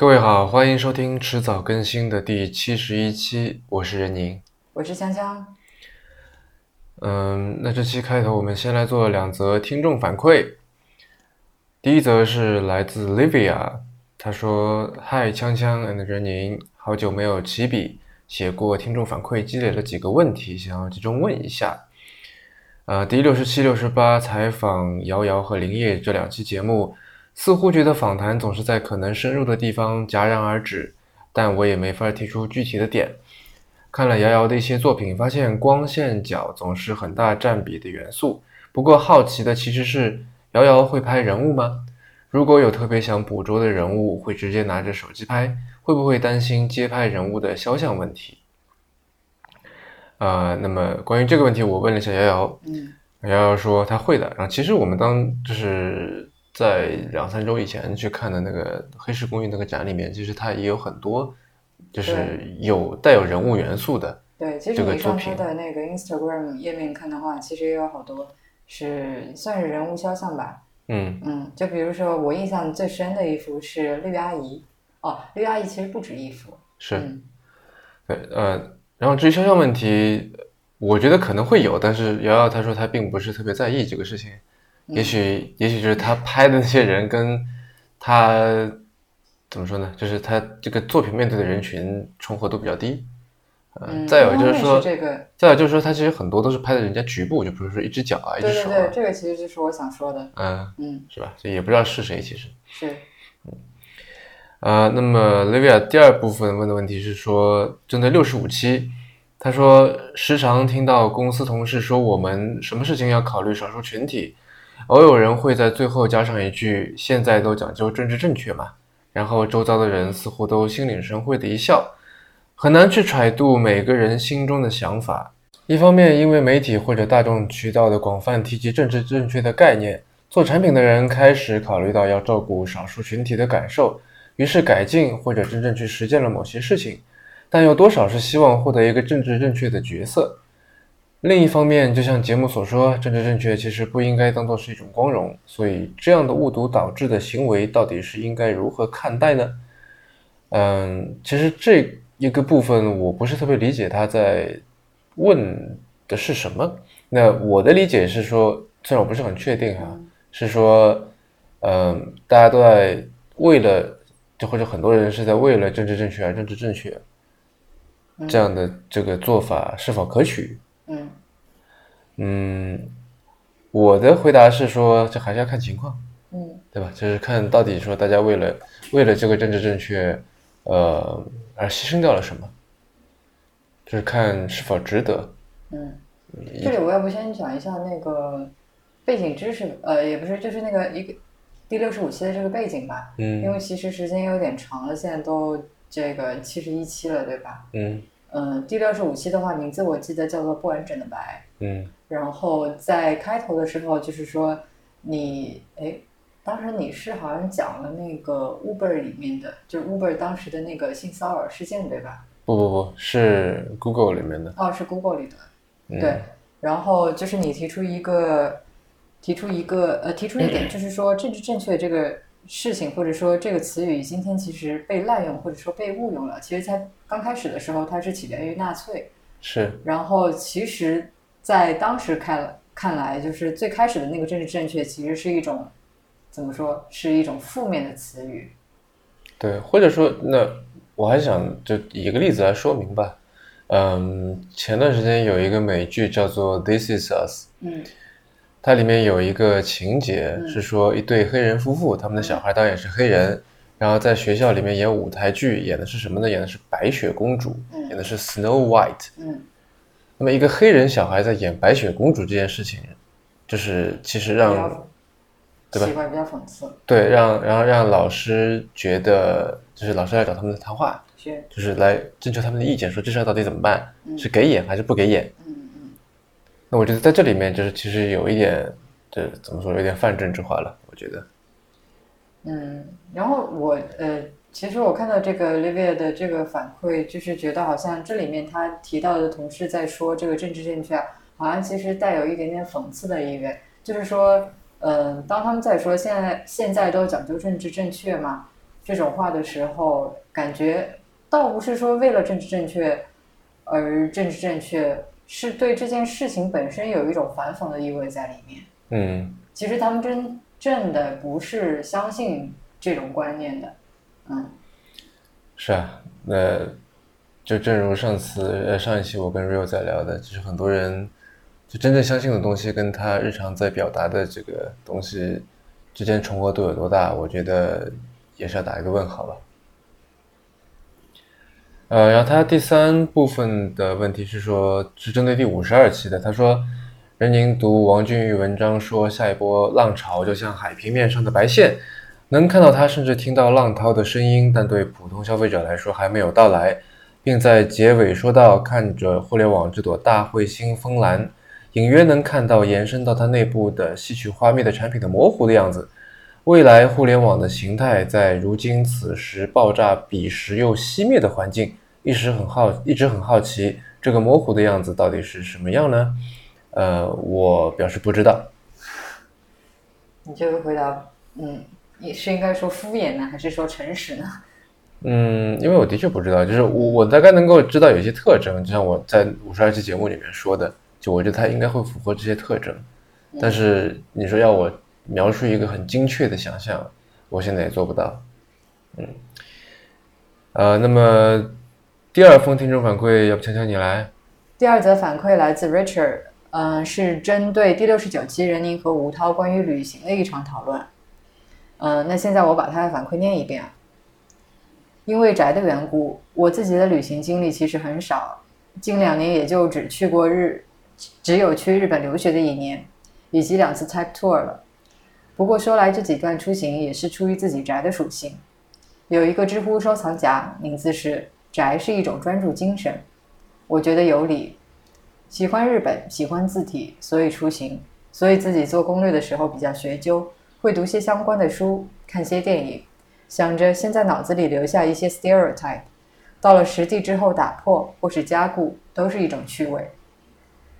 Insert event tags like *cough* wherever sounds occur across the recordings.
各位好，欢迎收听迟早更新的第七十一期，我是任宁。我是香香。嗯，那这期开头我们先来做两则听众反馈。第一则是来自 Livia，他说：“嗨，锵锵 and 任宁，好久没有起笔写过听众反馈，积累了几个问题，想要集中问一下。呃，第六十七、六十八采访瑶瑶和林业这两期节目，似乎觉得访谈总是在可能深入的地方戛然而止，但我也没法提出具体的点。看了瑶瑶的一些作品，发现光线角总是很大占比的元素。不过好奇的其实是。”瑶瑶会拍人物吗？如果有特别想捕捉的人物，会直接拿着手机拍，会不会担心街拍人物的肖像问题？啊，那么关于这个问题，我问了一下瑶瑶，嗯，瑶瑶说她会的。然后其实我们当就是在两三周以前去看的那个黑石公寓那个展里面，其实它也有很多就是有带有人物元素的。对，其实你上他的那个 Instagram 页面看的话，其实也有好多。是算是人物肖像吧，嗯嗯，就比如说我印象最深的一幅是绿阿姨，哦，绿阿姨其实不止一幅，是，对，呃，然后至于肖像问题，我觉得可能会有，但是瑶瑶她说她并不是特别在意这个事情，也许也许就是他拍的那些人跟他怎么说呢，就是他这个作品面对的人群重合度比较低。嗯，再有就是说，这个，再有就是说，他其实很多都是拍的人家局部，就比如说一只脚啊，一只手。对对对，这个其实就是我想说的。嗯嗯，是吧？这也不知道是谁，其实是。嗯啊，那么 Livia 第二部分问的问题是说，针对六十五期，他说时常听到公司同事说我们什么事情要考虑少数群体，偶有人会在最后加上一句“现在都讲究政治正确嘛”，然后周遭的人似乎都心领神会的一笑。很难去揣度每个人心中的想法。一方面，因为媒体或者大众渠道的广泛提及政治正确的概念，做产品的人开始考虑到要照顾少数群体的感受，于是改进或者真正去实践了某些事情。但有多少是希望获得一个政治正确的角色？另一方面，就像节目所说，政治正确其实不应该当做是一种光荣。所以，这样的误读导致的行为，到底是应该如何看待呢？嗯，其实这。一个部分我不是特别理解他在问的是什么。那我的理解是说，虽然我不是很确定哈，是说，嗯，大家都在为了，就或者很多人是在为了政治正确而政治正确，这样的这个做法是否可取？嗯嗯，我的回答是说，这还是要看情况，嗯，对吧？就是看到底说大家为了为了这个政治正确，呃。而牺牲掉了什么？就是看是否值得。嗯，这里我要不先讲一下那个背景知识，呃，也不是，就是那个一个第六十五期的这个背景吧。嗯。因为其实时间有点长了，现在都这个七十一期了，对吧？嗯。嗯，第六十五期的话，名字我记得叫做《不完整的白》。嗯。然后在开头的时候，就是说你哎。当时你是好像讲了那个 Uber 里面的，就是 Uber 当时的那个性骚扰事件，对吧？不不不是 Google 里面的。哦，是 Google 里的。对。然后就是你提出一个，提出一个呃，提出一点，*clears throat* 就是说政治正确这个事情，或者说这个词语，今天其实被滥用或者说被误用了。其实，在刚开始的时候，它是起源于纳粹。是。然后，其实，在当时看看来，就是最开始的那个政治正确，其实是一种。怎么说是一种负面的词语？对，或者说，那我还想就以一个例子来说明吧。嗯，前段时间有一个美剧叫做《This Is Us》，嗯，它里面有一个情节是说一对黑人夫妇，他们的小孩当然也是黑人，然后在学校里面演舞台剧，演的是什么呢？演的是白雪公主，演的是 Snow White。嗯，那么一个黑人小孩在演白雪公主这件事情，就是其实让。奇怪，比较讽刺。对，让然后让老师觉得，就是老师来找他们的谈话，就是来征求他们的意见，说这事到底怎么办，是给演还是不给演？那我觉得在这里面，就是其实有一点，这怎么说，有点泛政治化了，我觉得。嗯，然后我呃，其实我看到这个 Livia 的这个反馈，就是觉得好像这里面他提到的同事在说这个政治正确，好像其实带有一点点讽刺的意味，就是说。嗯，当他们在说现在现在都讲究政治正确嘛，这种话的时候，感觉倒不是说为了政治正确而政治正确，是对这件事情本身有一种反讽的意味在里面。嗯，其实他们真正的不是相信这种观念的。嗯，是啊，那就正如上次呃上一期我跟 Rio 在聊的，就是很多人就真正相信的东西，跟他日常在表达的这个东西之间重合度有多大，我觉得也是要打一个问号吧。呃，然后他第三部分的问题是说，是针对第五十二期的。他说，任宁读王俊玉文章说，下一波浪潮就像海平面上的白线。能看到它，甚至听到浪涛的声音，但对普通消费者来说还没有到来，并在结尾说到：“看着互联网这朵大彗星风蓝，隐约能看到延伸到它内部的戏曲花蜜的产品的模糊的样子。未来互联网的形态，在如今此时爆炸彼时又熄灭的环境，一时很好，一直很好奇，这个模糊的样子到底是什么样呢？呃，我表示不知道。你这个回答，嗯。你是应该说敷衍呢，还是说诚实呢？*laughs* 嗯，因为我的确不知道，就是我我大概能够知道有一些特征，就像我在五十二期节目里面说的，就我觉得它应该会符合这些特征。但是你说要我描述一个很精确的想象，我现在也做不到。嗯，呃，那么第二封听众反馈，要不强强你来？第二则反馈来自 Richard，嗯，是针对第六十九期任宁和吴涛关于旅行的一场讨论。嗯，那现在我把他的反馈念一遍。因为宅的缘故，我自己的旅行经历其实很少，近两年也就只去过日，只有去日本留学的一年，以及两次 tech tour 了。不过说来这几段出行也是出于自己宅的属性。有一个知乎收藏夹，名字是“宅是一种专注精神”，我觉得有理。喜欢日本，喜欢字体，所以出行，所以自己做攻略的时候比较学究。会读些相关的书，看些电影，想着先在脑子里留下一些 stereotype，到了实地之后打破或是加固，都是一种趣味。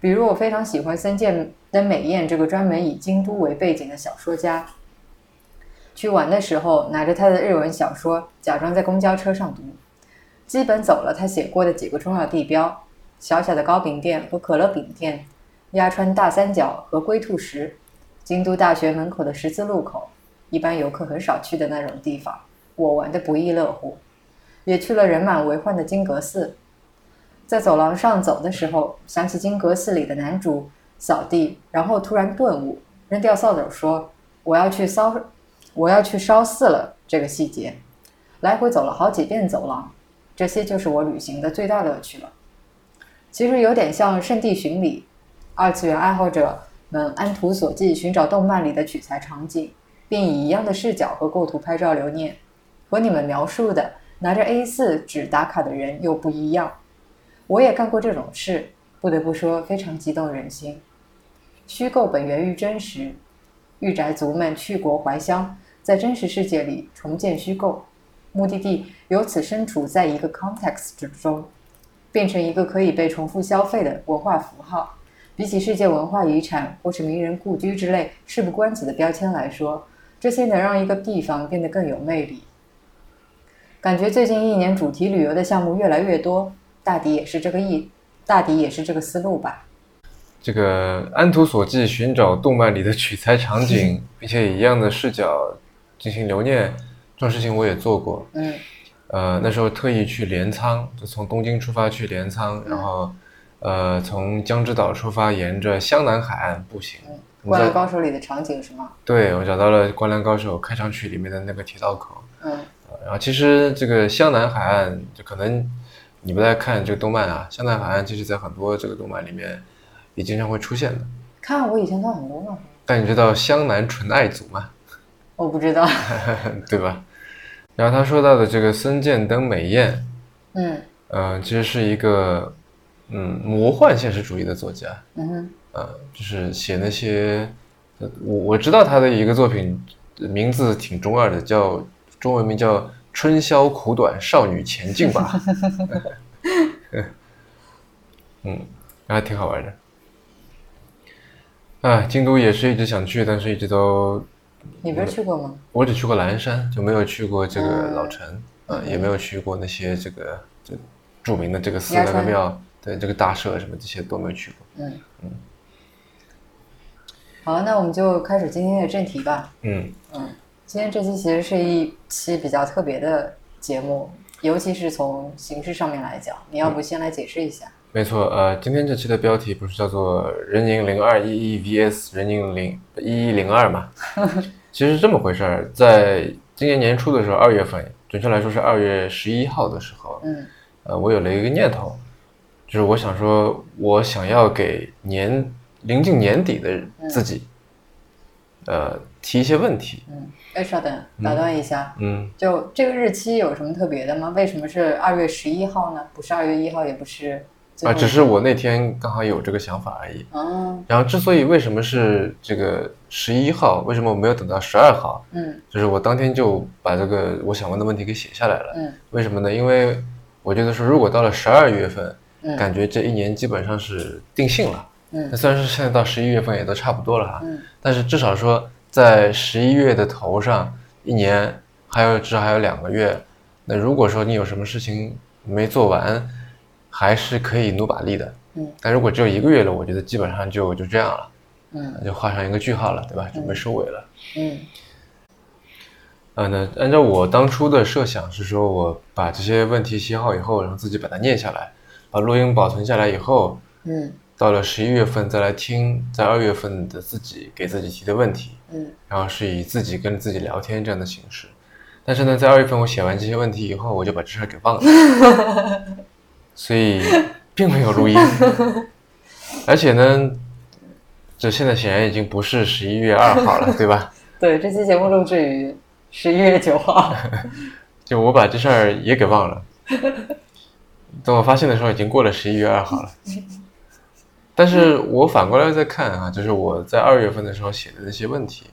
比如我非常喜欢森见登美彦这个专门以京都为背景的小说家。去玩的时候，拿着他的日文小说，假装在公交车上读，基本走了他写过的几个重要地标：小小的糕饼店和可乐饼店，鸭川大三角和龟兔石。京都大学门口的十字路口，一般游客很少去的那种地方，我玩的不亦乐乎。也去了人满为患的金阁寺，在走廊上走的时候，想起金阁寺里的男主扫地，然后突然顿悟，扔掉扫帚说：“我要去烧，我要去烧寺了。”这个细节，来回走了好几遍走廊，这些就是我旅行的最大乐趣了。其实有点像圣地巡礼，二次元爱好者。们按图索骥寻找动漫里的取材场景，并以一样的视角和构图拍照留念，和你们描述的拿着 A4 纸打卡的人又不一样。我也干过这种事，不得不说非常激动人心。虚构本源于真实，御宅族们去国怀乡，在真实世界里重建虚构，目的地由此身处在一个 context 之中，变成一个可以被重复消费的文化符号。比起世界文化遗产或是名人故居之类事不关己的标签来说，这些能让一个地方变得更有魅力。感觉最近一年主题旅游的项目越来越多，大抵也是这个意，大抵也是这个思路吧。这个安图索骥寻找动漫里的取材场景，*laughs* 并且以一样的视角进行留念，这种事情我也做过。嗯，呃，那时候特意去镰仓，就从东京出发去镰仓，然后。呃，从江之岛出发，沿着湘南海岸步行。灌篮高手里的场景是吗？对，我找到了灌篮高手开场曲里面的那个铁道口。嗯。然后其实这个湘南海岸，就可能你不太看这个动漫啊。湘南海岸其实在很多这个动漫里面也经常会出现的。看，我以前看很多嘛。但你知道湘南纯爱组吗？我不知道。*laughs* 对吧？然后他说到的这个森见登美彦，嗯，呃，其实是一个。嗯，魔幻现实主义的作家，嗯哼，呃，就是写那些，我我知道他的一个作品，名字挺中二的，叫中文名叫《春宵苦短，少女前进吧》，*laughs* 嗯，然后挺好玩的。啊，京都也是一直想去，但是一直都你不是去过吗？我只去过蓝山，就没有去过这个老城，嗯，也没有去过那些这个这著名的这个寺那个庙，对，这个大社什么这些都没有去过。嗯嗯。好，那我们就开始今天的正题吧。嗯嗯，今天这期其实是一期比较特别的节目，尤其是从形式上面来讲，你要不先来解释一下？没错，呃，今天这期的标题不是叫做“人赢零二一一 VS 人赢零一一零二”吗？其实是这么回事儿，在今年年初的时候，二月份，准确来说是二月十一号的时候，嗯，呃，我有了一个念头，就是我想说，我想要给年临近年底的自己，呃，提一些问题。嗯，哎，稍等，打断一下，嗯，就这个日期有什么特别的吗？为什么是二月十一号呢？不是二月一号，也不是。啊，只是我那天刚好有这个想法而已。哦。然后，之所以为什么是这个十一号，为什么我没有等到十二号？嗯。就是我当天就把这个我想问的问题给写下来了。嗯。为什么呢？因为我觉得说，如果到了十二月份，嗯，感觉这一年基本上是定性了。嗯。那虽然是现在到十一月份也都差不多了哈。嗯。但是至少说，在十一月的头上，一年还有至少还有两个月。那如果说你有什么事情没做完，还是可以努把力的，嗯，但如果只有一个月了，我觉得基本上就就这样了，嗯，就画上一个句号了，对吧？准备收尾了，嗯，啊，那按照我当初的设想是说，我把这些问题写好以后，然后自己把它念下来，把录音保存下来以后，嗯，到了十一月份再来听，在二月份的自己给自己提的问题，嗯，然后是以自己跟自己聊天这样的形式，但是呢，在二月份我写完这些问题以后，我就把这事儿给忘了。*laughs* 所以并没有录音，*laughs* 而且呢，这现在显然已经不是十一月二号了，*laughs* 对吧？对，这期节目录制于十一月九号。*laughs* 就我把这事儿也给忘了，等我发现的时候已经过了十一月二号了。但是我反过来再看啊，就是我在二月份的时候写的那些问题，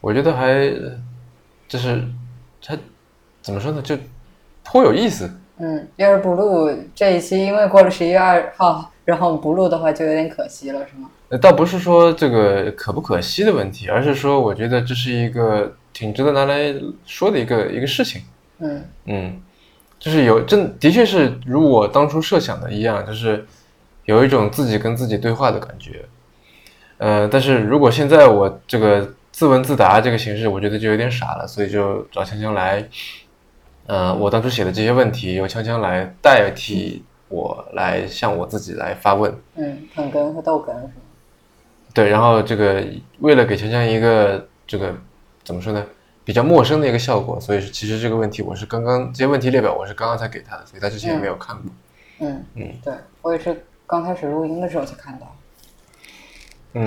我觉得还就是它怎么说呢，就颇有意思。嗯，要是不录这一期，因为过了十一月二号，然后不录的话，就有点可惜了，是吗？呃，倒不是说这个可不可惜的问题，而是说，我觉得这是一个挺值得拿来说的一个一个事情。嗯嗯，就是有真的确是如我当初设想的一样，就是有一种自己跟自己对话的感觉。呃，但是如果现在我这个自问自答这个形式，我觉得就有点傻了，所以就找强强来。呃，我当初写的这些问题由锵锵来代替我来向我自己来发问。嗯，捧哏和逗哏是吗？对，然后这个为了给锵锵一个这个怎么说呢，比较陌生的一个效果，所以其实这个问题我是刚刚这些问题列表我是刚刚才给他的，所以他之前也没有看过。嗯嗯，对我也是刚开始录音的时候才看到，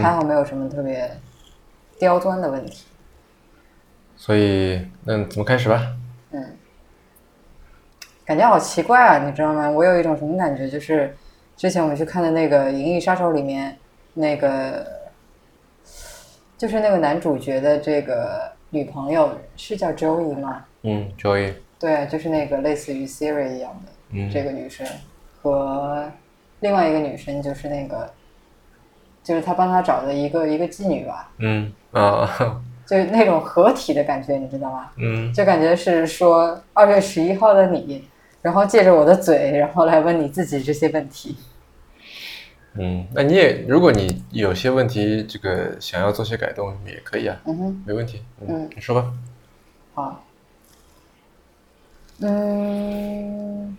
还好没有什么特别刁钻的问题。所以那怎么开始吧？嗯。感觉好奇怪啊，你知道吗？我有一种什么感觉，就是之前我们去看的那个《银翼杀手》里面，那个就是那个男主角的这个女朋友是叫 Joey 吗？嗯，Joey。对，就是那个类似于 Siri 一样的这个女生，和另外一个女生就是那个，就是他帮他找的一个一个妓女吧。嗯啊。就是那种合体的感觉，你知道吗？嗯。就感觉是说二月十一号的你。然后借着我的嘴，然后来问你自己这些问题。嗯，那你也，如果你有些问题，这个想要做些改动，也可以啊。嗯哼，没问题。嗯，你说吧。好。嗯，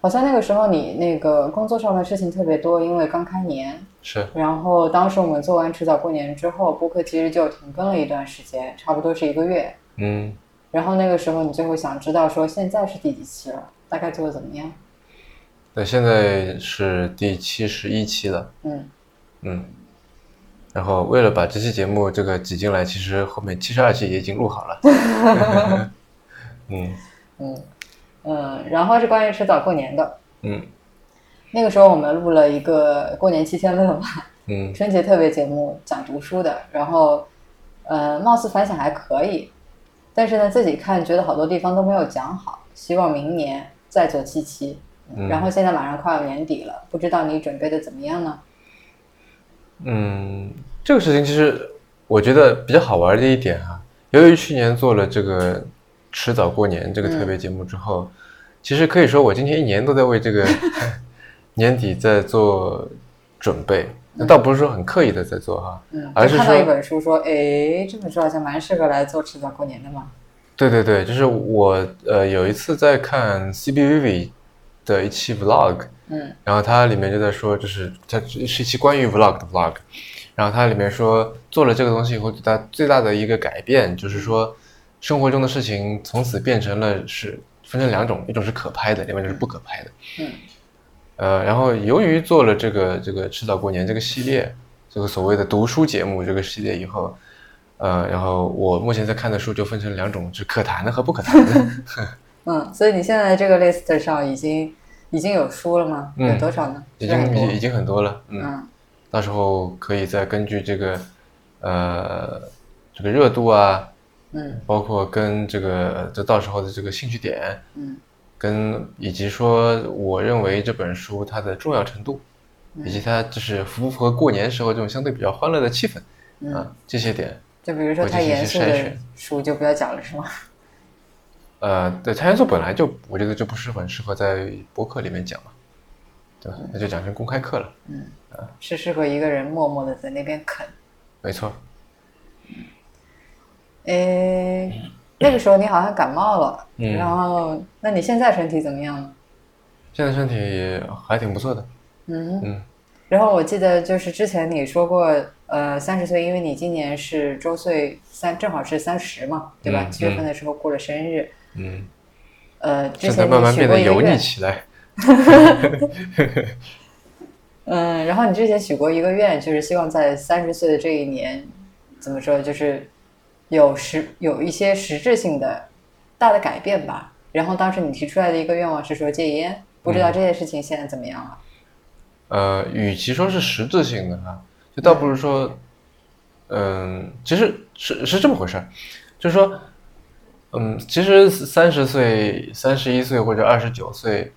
好像那个时候你那个工作上的事情特别多，因为刚开年。是。然后当时我们做完迟早过年之后，播客其实就停更了一段时间，差不多是一个月。嗯。然后那个时候，你就会想知道说现在是第几期了，大概做的怎么样？对，现在是第七十一期了。嗯嗯。然后为了把这期节目这个挤进来，其实后面七十二期也已经录好了。*laughs* 嗯嗯嗯，然后是关于迟早过年的。嗯。那个时候我们录了一个过年七千乐嘛，嗯，春节特别节目讲读书的，然后呃，貌似反响还可以。但是呢，自己看觉得好多地方都没有讲好，希望明年再做七期。然后现在马上快要年底了，不知道你准备的怎么样呢？嗯，这个事情其实我觉得比较好玩的一点啊，由于去年做了这个迟早过年这个特别节目之后，其实可以说我今天一年都在为这个 *laughs* 年底在做准备。那倒不是说很刻意的在做哈，而是看到一本书说，哎，这本书好像蛮适合来做迟早过年的嘛。对对对，就是我呃有一次在看 CBVV 的一期 Vlog，嗯，然后它里面就在说，就是它是一期关于 Vlog 的 Vlog，然后它里面说做了这个东西以后，它最大的一个改变就是说，生活中的事情从此变成了是分成两种，一种是可拍的，另外就是不可拍的，嗯。呃，然后由于做了这个这个迟早过年这个系列，这个所谓的读书节目这个系列以后，呃，然后我目前在看的书就分成两种，是可谈的和不可谈的。*laughs* 嗯，所以你现在这个 list 上已经已经有书了吗？有多少呢？已经已已经很多了。嗯，到时候可以再根据这个呃这个热度啊，嗯，包括跟这个这到时候的这个兴趣点，嗯。跟以及说，我认为这本书它的重要程度，以及它就是符不符合过年时候这种相对比较欢乐的气氛啊，这些点，就比如说太严肃的书就不要讲了，是吗？*laughs* 呃，对，太严肃本来就我觉得就不是很适合在博客里面讲嘛，对吧？那就讲成公开课了。嗯，啊，是适合一个人默默的在那边啃。没错。诶。那个时候你好像感冒了，然后那你现在身体怎么样呢？现在身体还挺不错的。嗯嗯。然后我记得就是之前你说过，呃，三十岁，因为你今年是周岁三，正好是三十嘛，对吧？七月份的时候过了生日。嗯。呃，之前慢慢变得油腻起来。*laughs* 嗯，然后你之前许过一个愿，就是希望在三十岁的这一年，怎么说，就是。有实有一些实质性的大的改变吧。然后当时你提出来的一个愿望是说戒烟，不知道这件事情现在怎么样了？呃，与其说是实质性的哈，就倒不如说，嗯，其实是是这么回事儿，就是说，嗯，其实三十岁、三十一岁或者二十九岁，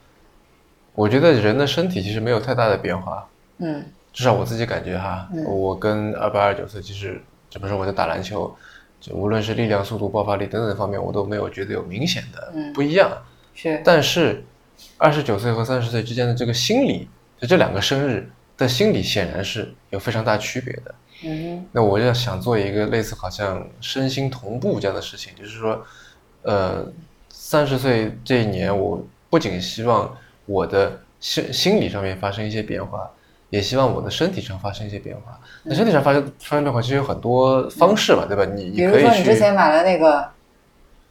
我觉得人的身体其实没有太大的变化。嗯，至少我自己感觉哈，我跟二八二九岁其实怎么说，我在打篮球。就无论是力量、速度、爆发力等等方面，我都没有觉得有明显的不一样。是，但是二十九岁和三十岁之间的这个心理，就这两个生日的心理，显然是有非常大区别的。嗯，那我就想做一个类似好像身心同步这样的事情，就是说，呃，三十岁这一年，我不仅希望我的心心理上面发生一些变化。也希望我的身体上发生一些变化。那身体上发生发生变化，其实有很多方式嘛，对吧？你比如说你之前买了那个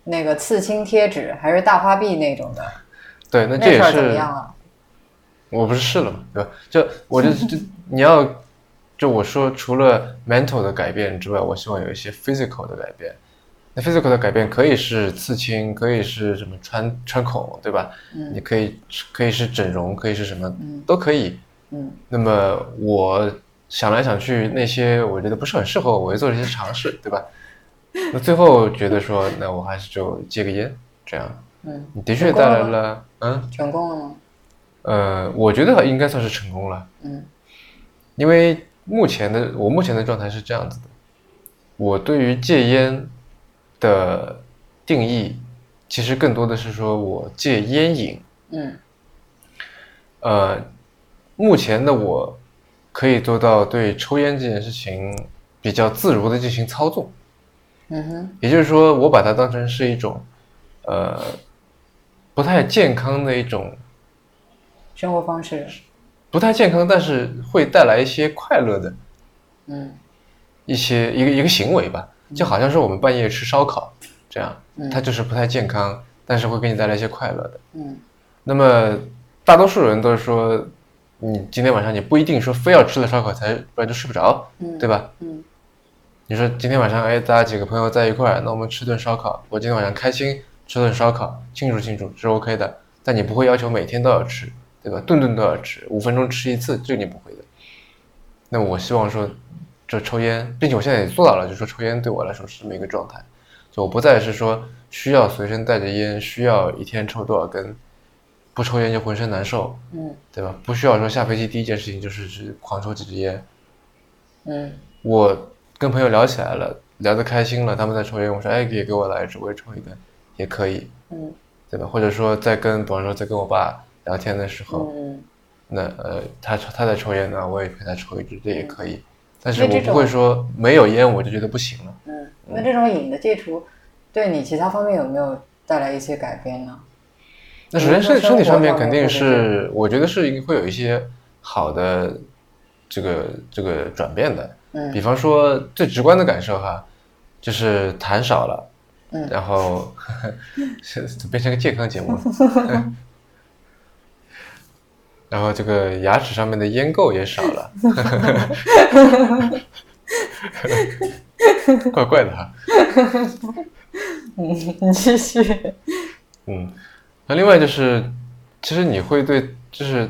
那个刺青贴纸，还是大花臂那种的。对，那这也是怎么样啊？我不是试了嘛，对吧？就我就就 *laughs* 你要就我说，除了 mental 的改变之外，我希望有一些 physical 的改变。那 physical 的改变可以是刺青，可以是什么穿穿孔，对吧？嗯，你可以可以是整容，可以是什么，都可以。嗯，那么我想来想去，那些我觉得不是很适合我，我就做了一些尝试，对吧？*laughs* 那最后觉得说，那我还是就戒个烟，这样。嗯，的确带来了，嗯，成功了吗？呃，我觉得应该算是成功了。嗯，因为目前的我目前的状态是这样子的，我对于戒烟的定义，其实更多的是说我戒烟瘾。嗯，呃。目前的我，可以做到对抽烟这件事情比较自如的进行操纵。嗯哼，也就是说，我把它当成是一种，呃，不太健康的一种生活方式。不太健康，但是会带来一些快乐的，嗯，一些一个一个行为吧，就好像是我们半夜吃烧烤这样，它就是不太健康，但是会给你带来一些快乐的。嗯，那么大多数人都是说。你今天晚上你不一定说非要吃了烧烤才，不然就睡不着，对吧？嗯，你说今天晚上哎，大家几个朋友在一块儿，那我们吃顿烧烤。我今天晚上开心吃顿烧烤，庆祝庆祝是 OK 的。但你不会要求每天都要吃，对吧？顿顿都要吃，五分钟吃一次，这个你不会的。那我希望说，这抽烟，并且我现在也做到了，就说抽烟对我来说是这么一个状态，就我不再是说需要随身带着烟，需要一天抽多少根。不抽烟就浑身难受，嗯，对吧？不需要说下飞机第一件事情就是去狂抽几支烟，嗯，我跟朋友聊起来了，聊得开心了，他们在抽烟，我说哎，也给我来一支，我也抽一根，也可以，嗯，对吧？或者说在跟，比方说在跟我爸聊天的时候，嗯，那呃，他他在抽烟呢，我也陪他抽一支，这也可以。但是我不会说没有烟我就觉得不行了。嗯，那这种瘾的戒除，对你其他方面有没有带来一些改变呢？那首先身身体上面肯定是，我觉得是会有一些好的这个这个转变的。嗯，比方说最直观的感受哈，就是痰少了。嗯，然后 *laughs* 变成个健康节目了。*laughs* 然后这个牙齿上面的烟垢也少了，*laughs* 怪怪的哈。嗯，你继续。嗯，那另外就是，其实你会对，就是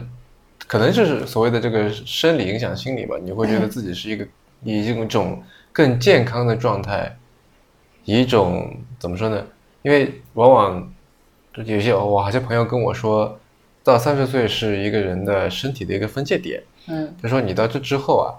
可能就是所谓的这个生理影响心理吧，你会觉得自己是一个以一种更健康的状态，以一种怎么说呢？因为往往有些我好些朋友跟我说。到三十岁是一个人的身体的一个分界点，嗯，就说你到这之后啊，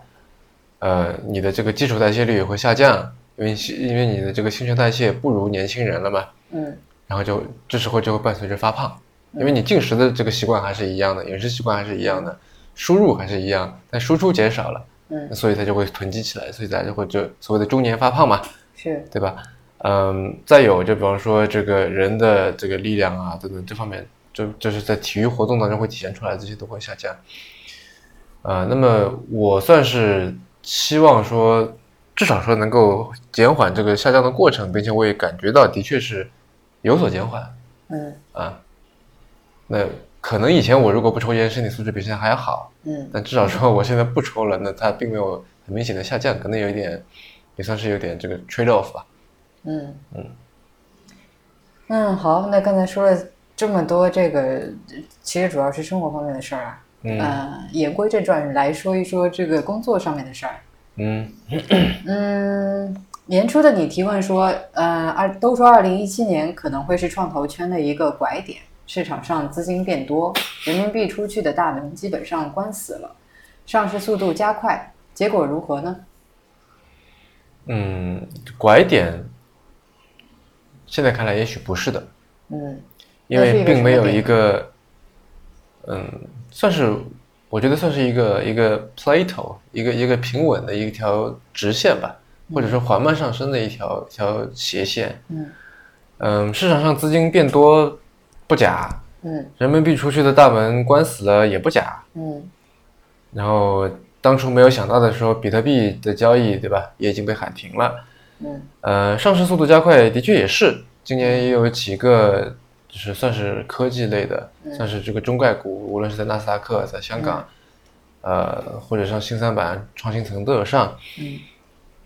呃，你的这个基础代谢率会下降，因为因为你的这个新陈代谢不如年轻人了嘛，嗯，然后就这时候就会伴随着发胖，因为你进食的这个习惯还是一样的，饮食习惯还是一样的，输入还是一样，但输出减少了，嗯，所以它就会囤积起来，所以大家就会就所谓的中年发胖嘛，是对吧？嗯，再有就比方说这个人的这个力量啊等等这方面。就就是在体育活动当中会体现出来，这些都会下降。呃，那么我算是希望说，至少说能够减缓这个下降的过程，并且我也感觉到的确是有所减缓。嗯。啊，那可能以前我如果不抽烟，身体素质比现在还要好。嗯。但至少说我现在不抽了，那它并没有很明显的下降，可能有一点，也算是有点这个 trade off 吧。嗯嗯。嗯，好，那刚才说了。这么多这个，其实主要是生活方面的事儿啊。嗯。言归正传，来说一说这个工作上面的事儿。嗯。嗯，年初的你提问说，呃，二都说二零一七年可能会是创投圈的一个拐点，市场上资金变多，人民币出去的大门基本上关死了，上市速度加快，结果如何呢？嗯，拐点，现在看来也许不是的。嗯。因为并没有一个，嗯，算是我觉得算是一个一个 plateau，一个一个平稳的一条直线吧，或者说缓慢上升的一条条斜线。嗯，嗯，市场上资金变多不假，嗯，人民币出去的大门关死了也不假，嗯，然后当初没有想到的时候，比特币的交易对吧，也已经被喊停了，嗯，呃，上市速度加快的确也是，今年也有几个。就是算是科技类的，算是这个中概股，无论是在纳斯达克，在香港，呃，或者上新三板、创新层都有上，嗯，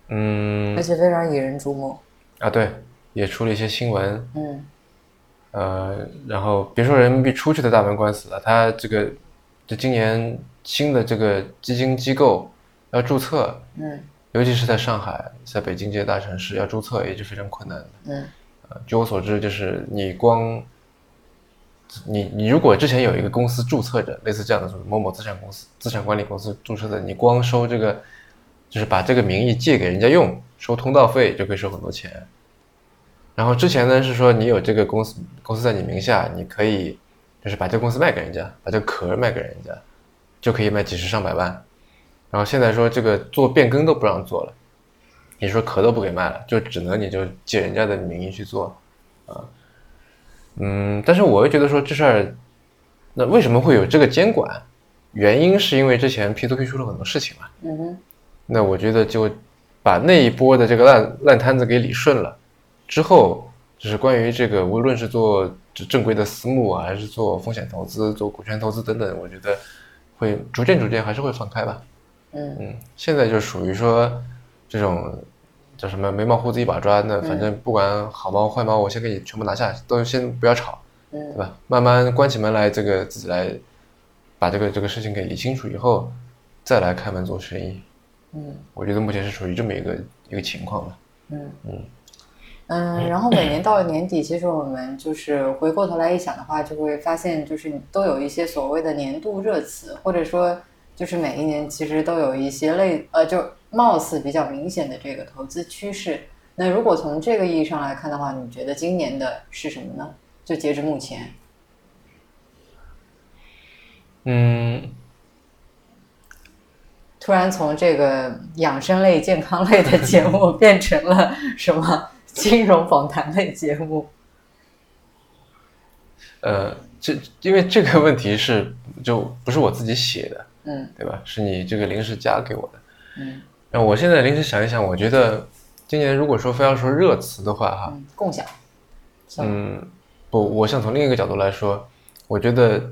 嗯，而且非常引人注目。啊，对，也出了一些新闻，嗯，呃，然后别说人民币出去的大门关死了，它这个，就今年新的这个基金机构要注册，嗯，尤其是在上海，在北京这些大城市要注册也是非常困难的，嗯，呃，据我所知，就是你光你你如果之前有一个公司注册着，类似这样的某某资产公司、资产管理公司注册的，你光收这个，就是把这个名义借给人家用，收通道费就可以收很多钱。然后之前呢是说你有这个公司，公司在你名下，你可以就是把这个公司卖给人家，把这个壳卖给人家，就可以卖几十上百万。然后现在说这个做变更都不让做了，你说壳都不给卖了，就只能你就借人家的名义去做，啊。嗯，但是我又觉得说这事儿，那为什么会有这个监管？原因是因为之前 P to P 出了很多事情嘛。嗯哼。那我觉得就把那一波的这个烂烂摊子给理顺了，之后就是关于这个，无论是做正规的私募啊，还是做风险投资、做股权投资等等，我觉得会逐渐逐渐还是会放开吧。嗯嗯，现在就属于说这种。叫什么？眉毛胡子一把抓，那反正不管好猫坏猫，我先给你全部拿下，都先不要吵，对吧？慢慢关起门来，这个自己来把这个这个事情给理清楚以后，再来开门做生意。嗯，我觉得目前是处于这么一个一个情况吧。嗯嗯嗯，然后每年到了年底，其实我们就是回过头来一想的话，就会发现就是都有一些所谓的年度热词，或者说就是每一年其实都有一些类呃就。貌似比较明显的这个投资趋势。那如果从这个意义上来看的话，你觉得今年的是什么呢？就截至目前，嗯，突然从这个养生类、健康类的节目 *laughs* 变成了什么金融访谈类节目？呃，这因为这个问题是就不是我自己写的，嗯，对吧？是你这个临时加给我的，嗯。那我现在临时想一想，我觉得今年如果说非要说热词的话，哈，共享，嗯。不，我想从另一个角度来说，我觉得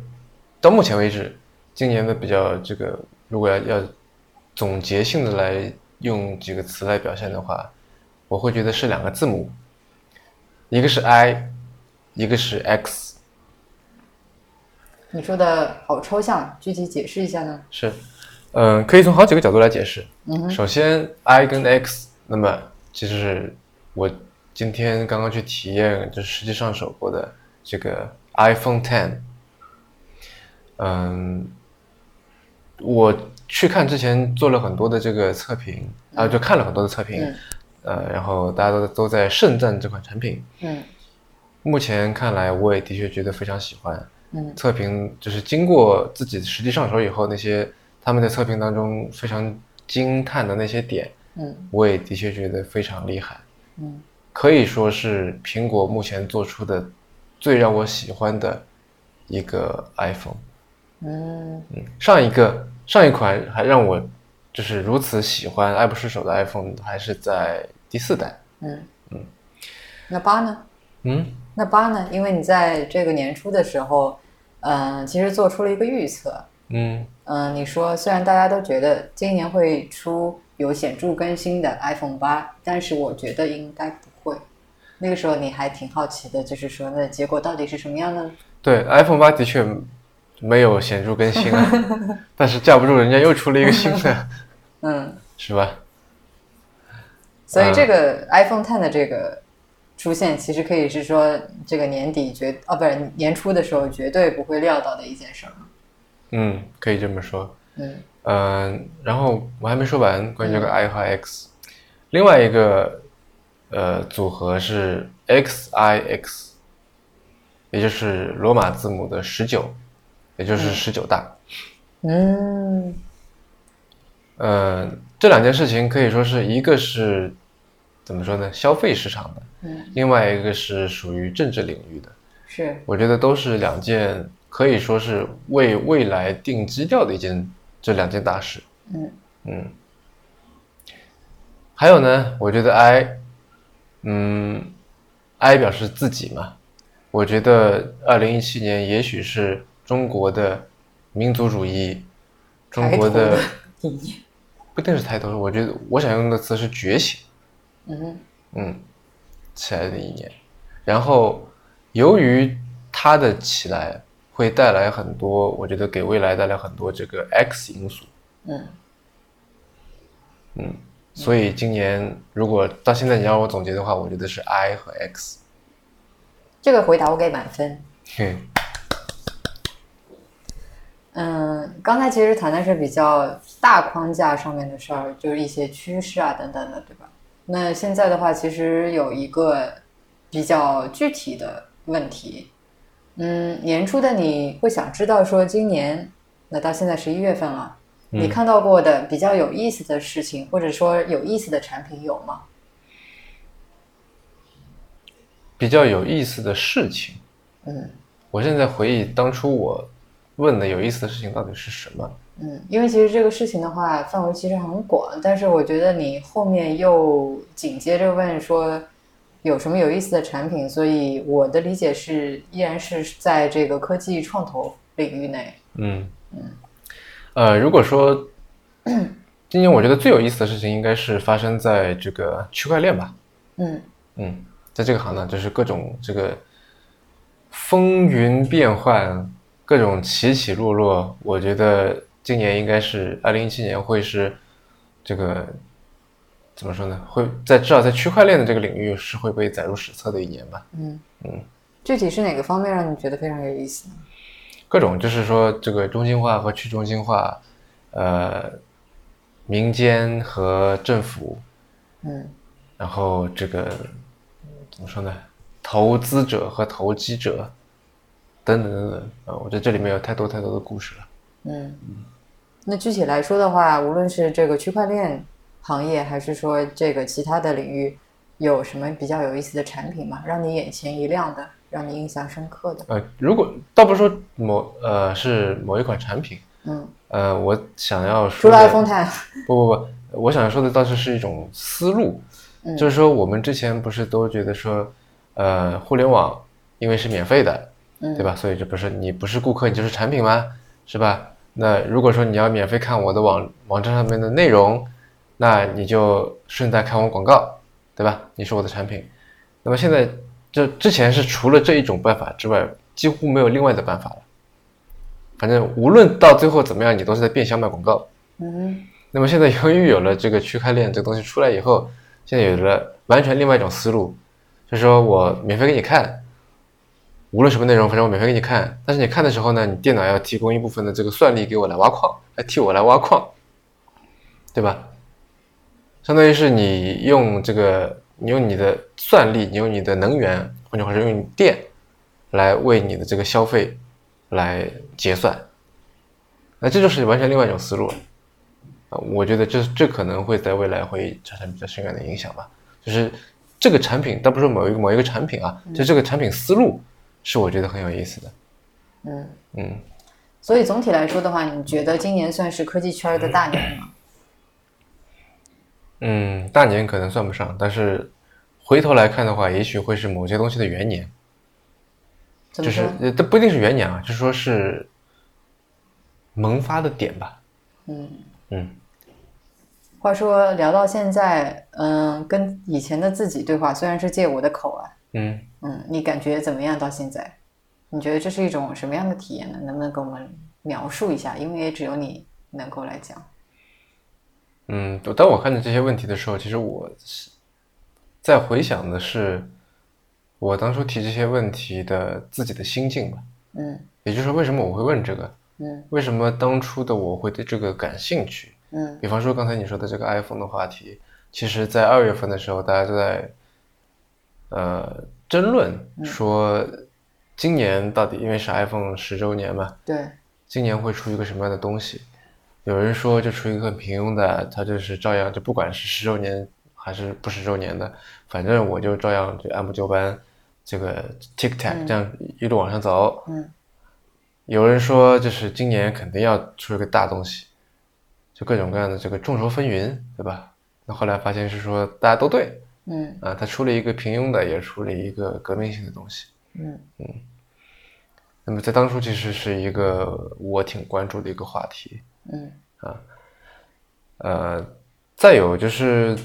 到目前为止，今年的比较这个，如果要要总结性的来用几个词来表现的话，我会觉得是两个字母，一个是 I，一个是 X。你说的好抽象，具体解释一下呢？是，嗯，可以从好几个角度来解释。嗯首先，I 跟 X，那么其实是我。今天刚刚去体验，就是实际上手过的这个 iPhone Ten。嗯，我去看之前做了很多的这个测评，啊，就看了很多的测评，呃，然后大家都都在盛赞这款产品。嗯，目前看来，我也的确觉得非常喜欢。嗯，测评就是经过自己实际上手以后，那些他们在测评当中非常惊叹的那些点，嗯，我也的确觉得非常厉害。嗯。可以说是苹果目前做出的最让我喜欢的一个 iPhone。嗯嗯，上一个上一款还让我就是如此喜欢、爱不释手的 iPhone，还是在第四代。嗯嗯，那八呢？嗯，那八呢？因为你在这个年初的时候，嗯，其实做出了一个预测。嗯嗯，你说虽然大家都觉得今年会出有显著更新的 iPhone 八，但是我觉得应该不会。那个时候你还挺好奇的，就是说那结果到底是什么样呢？对，iPhone 八的确没有显著更新啊，*laughs* 但是架不住人家又出了一个新的，*laughs* 嗯，是吧？所以这个 iPhone Ten 的这个出现，其实可以是说这个年底绝哦，不是年初的时候绝对不会料到的一件事儿。嗯，可以这么说。嗯嗯，然后我还没说完关于这个 i 和 x，另外一个。呃，组合是 X I X，也就是罗马字母的十九，也就是十九大。嗯，呃，这两件事情可以说是一个是怎么说呢？消费市场的，嗯，另外一个是属于政治领域的。是，我觉得都是两件可以说是为未来定基调的一件，这两件大事。嗯嗯，还有呢，我觉得 I。嗯，I 表示自己嘛，我觉得二零一七年也许是中国的民族主义，中国的不一定是抬头，我觉得我想用的词是觉醒，嗯嗯，起来的一年，然后由于它的起来会带来很多，我觉得给未来带来很多这个 X 因素，嗯嗯。所以今年如果到现在你让我总结的话，我觉得是 I 和 X。这个回答我给满分。嗯。嗯，刚才其实谈的是比较大框架上面的事儿，就是一些趋势啊等等的，对吧？那现在的话，其实有一个比较具体的问题。嗯，年初的你会想知道说，今年那到现在十一月份了。你看到过的比较有意思的事情，或者说有意思的产品有吗？比较有意思的事情，嗯，我现在回忆当初我问的有意思的事情到底是什么？嗯，因为其实这个事情的话范围其实很广，但是我觉得你后面又紧接着问说有什么有意思的产品，所以我的理解是依然是在这个科技创投领域内。嗯嗯。呃，如果说 *clears throat* 今年我觉得最有意思的事情，应该是发生在这个区块链吧。嗯嗯，在这个行当，就是各种这个风云变幻，各种起起落落。我觉得今年应该是二零一七年，会是这个怎么说呢？会在至少在区块链的这个领域是会被载入史册的一年吧。嗯嗯，具体是哪个方面让你觉得非常有意思呢？各种就是说，这个中心化和去中心化，呃，民间和政府，嗯，然后这个怎么说呢？投资者和投机者，等等等等啊！我觉得这里面有太多太多的故事了。嗯，那具体来说的话，无论是这个区块链行业，还是说这个其他的领域，有什么比较有意思的产品吗？让你眼前一亮的，让你印象深刻的？呃，如果倒不是说某呃是某一款产品，嗯，呃，我想要说除了 iPhone Ten，不不不，我想说的倒是是一种思路，就是说我们之前不是都觉得说。呃，互联网因为是免费的，对吧？所以这不是你不是顾客，你就是产品吗？是吧？那如果说你要免费看我的网网站上面的内容，那你就顺带看我广告，对吧？你是我的产品。那么现在就之前是除了这一种办法之外，几乎没有另外的办法了。反正无论到最后怎么样，你都是在变相卖广告。嗯。那么现在由于有了这个区块链这个东西出来以后，现在有了完全另外一种思路。就是说我免费给你看，无论什么内容，反正我免费给你看。但是你看的时候呢，你电脑要提供一部分的这个算力给我来挖矿，来替我来挖矿，对吧？相当于是你用这个，你用你的算力，你用你的能源，换句话说，用电来为你的这个消费来结算。那这就是完全另外一种思路了啊！我觉得这这可能会在未来会产生比较深远的影响吧，就是。这个产品，倒不是某一个某一个产品啊，就这个产品思路是我觉得很有意思的。嗯嗯，所以总体来说的话，你觉得今年算是科技圈的大年吗？嗯，大年可能算不上，但是回头来看的话，也许会是某些东西的元年。就是这不一定是元年啊，就是说是萌发的点吧。嗯嗯。话说聊到现在，嗯，跟以前的自己对话，虽然是借我的口啊，嗯嗯，你感觉怎么样？到现在，你觉得这是一种什么样的体验呢？能不能给我们描述一下？因为也只有你能够来讲。嗯，当我看到这些问题的时候，其实我是在回想的是我当初提这些问题的自己的心境吧。嗯，也就是，为什么我会问这个？嗯，为什么当初的我会对这个感兴趣？嗯，比方说刚才你说的这个 iPhone 的话题，其实，在二月份的时候，大家都在呃争论说，今年到底因为是 iPhone 十周年嘛，对，今年会出一个什么样的东西？有人说就出一个很平庸的，它就是照样就不管是十周年还是不十周年的，反正我就照样就按部就班，这个 TikTok 这样一路往上走。嗯，有人说就是今年肯定要出一个大东西。就各种各样的这个众说纷纭，对吧？那后来发现是说大家都对，嗯啊，他出了一个平庸的，也出了一个革命性的东西，嗯嗯。那么在当初其实是一个我挺关注的一个话题，嗯啊，呃，再有就是，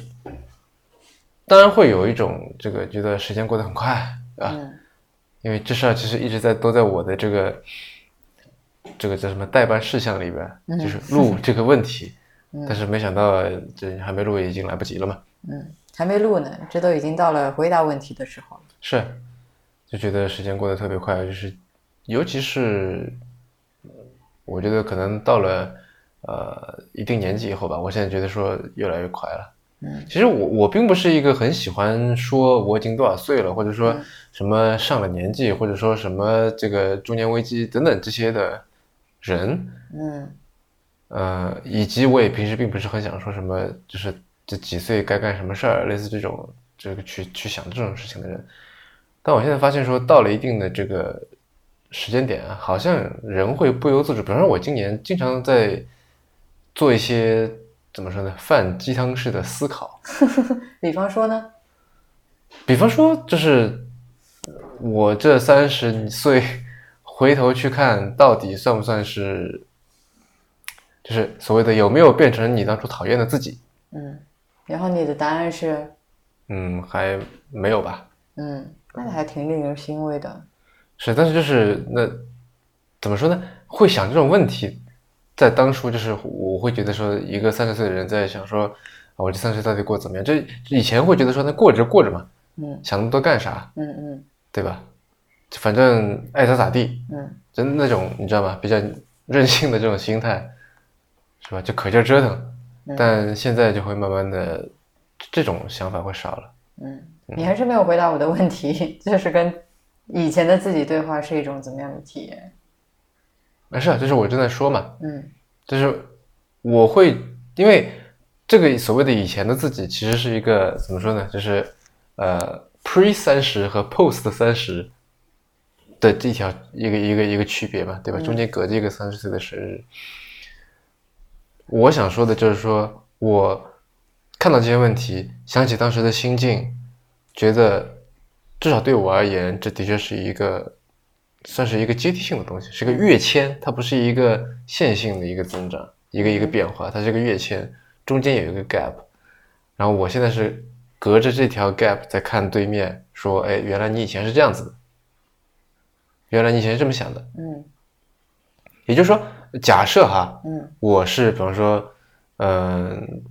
当然会有一种这个觉得时间过得很快，啊，因为这事儿其实一直在都在我的这个。这个叫什么代办事项里边，就是录这个问题，但是没想到这还没录，已经来不及了嘛。嗯，还没录呢，这都已经到了回答问题的时候了。是，就觉得时间过得特别快，就是尤其是我觉得可能到了呃一定年纪以后吧，我现在觉得说越来越快了。嗯，其实我我并不是一个很喜欢说我已经多少岁了，或者说什么上了年纪，或者说什么这个中年危机等等这些的。人，嗯，呃，以及我也平时并不是很想说什么，就是这几岁该干什么事儿，类似这种这个去去想这种事情的人。但我现在发现，说到了一定的这个时间点啊，好像人会不由自主。比方说，我今年经常在做一些怎么说呢，泛鸡汤式的思考。*laughs* 比方说呢？比方说，就是我这三十岁。回头去看，到底算不算是，就是所谓的有没有变成你当初讨厌的自己？嗯，然后你的答案是，嗯，还没有吧？嗯，那还挺令人欣慰的。是，但是就是那怎么说呢？会想这种问题，在当初就是我会觉得说，一个三十岁的人在想说，我这三十岁到底过怎么样？就以前会觉得说，那过着过着嘛，嗯，想那么多干啥？嗯嗯，对吧？反正爱咋咋地，嗯，就那种你知道吗？比较任性的这种心态，是吧？就可劲儿折腾，但现在就会慢慢的这种想法会少了。嗯，你还是没有回答我的问题，*laughs* 就是跟以前的自己对话是一种怎么样的体验？没事，就是我正在说嘛。嗯，就是我会因为这个所谓的以前的自己，其实是一个怎么说呢？就是呃，pre 三十和 post 三十的这条一个一个一个区别嘛，对吧？中间隔着一个三十岁的生日。我想说的就是说，我看到这些问题，想起当时的心境，觉得至少对我而言，这的确是一个。算是一个阶梯性的东西，是个跃迁，它不是一个线性的一个增长，一个一个变化，它是个跃迁，中间有一个 gap。然后我现在是隔着这条 gap 在看对面，说，哎，原来你以前是这样子的，原来你以前是这么想的，嗯。也就是说，假设哈，嗯，我是比方说，嗯，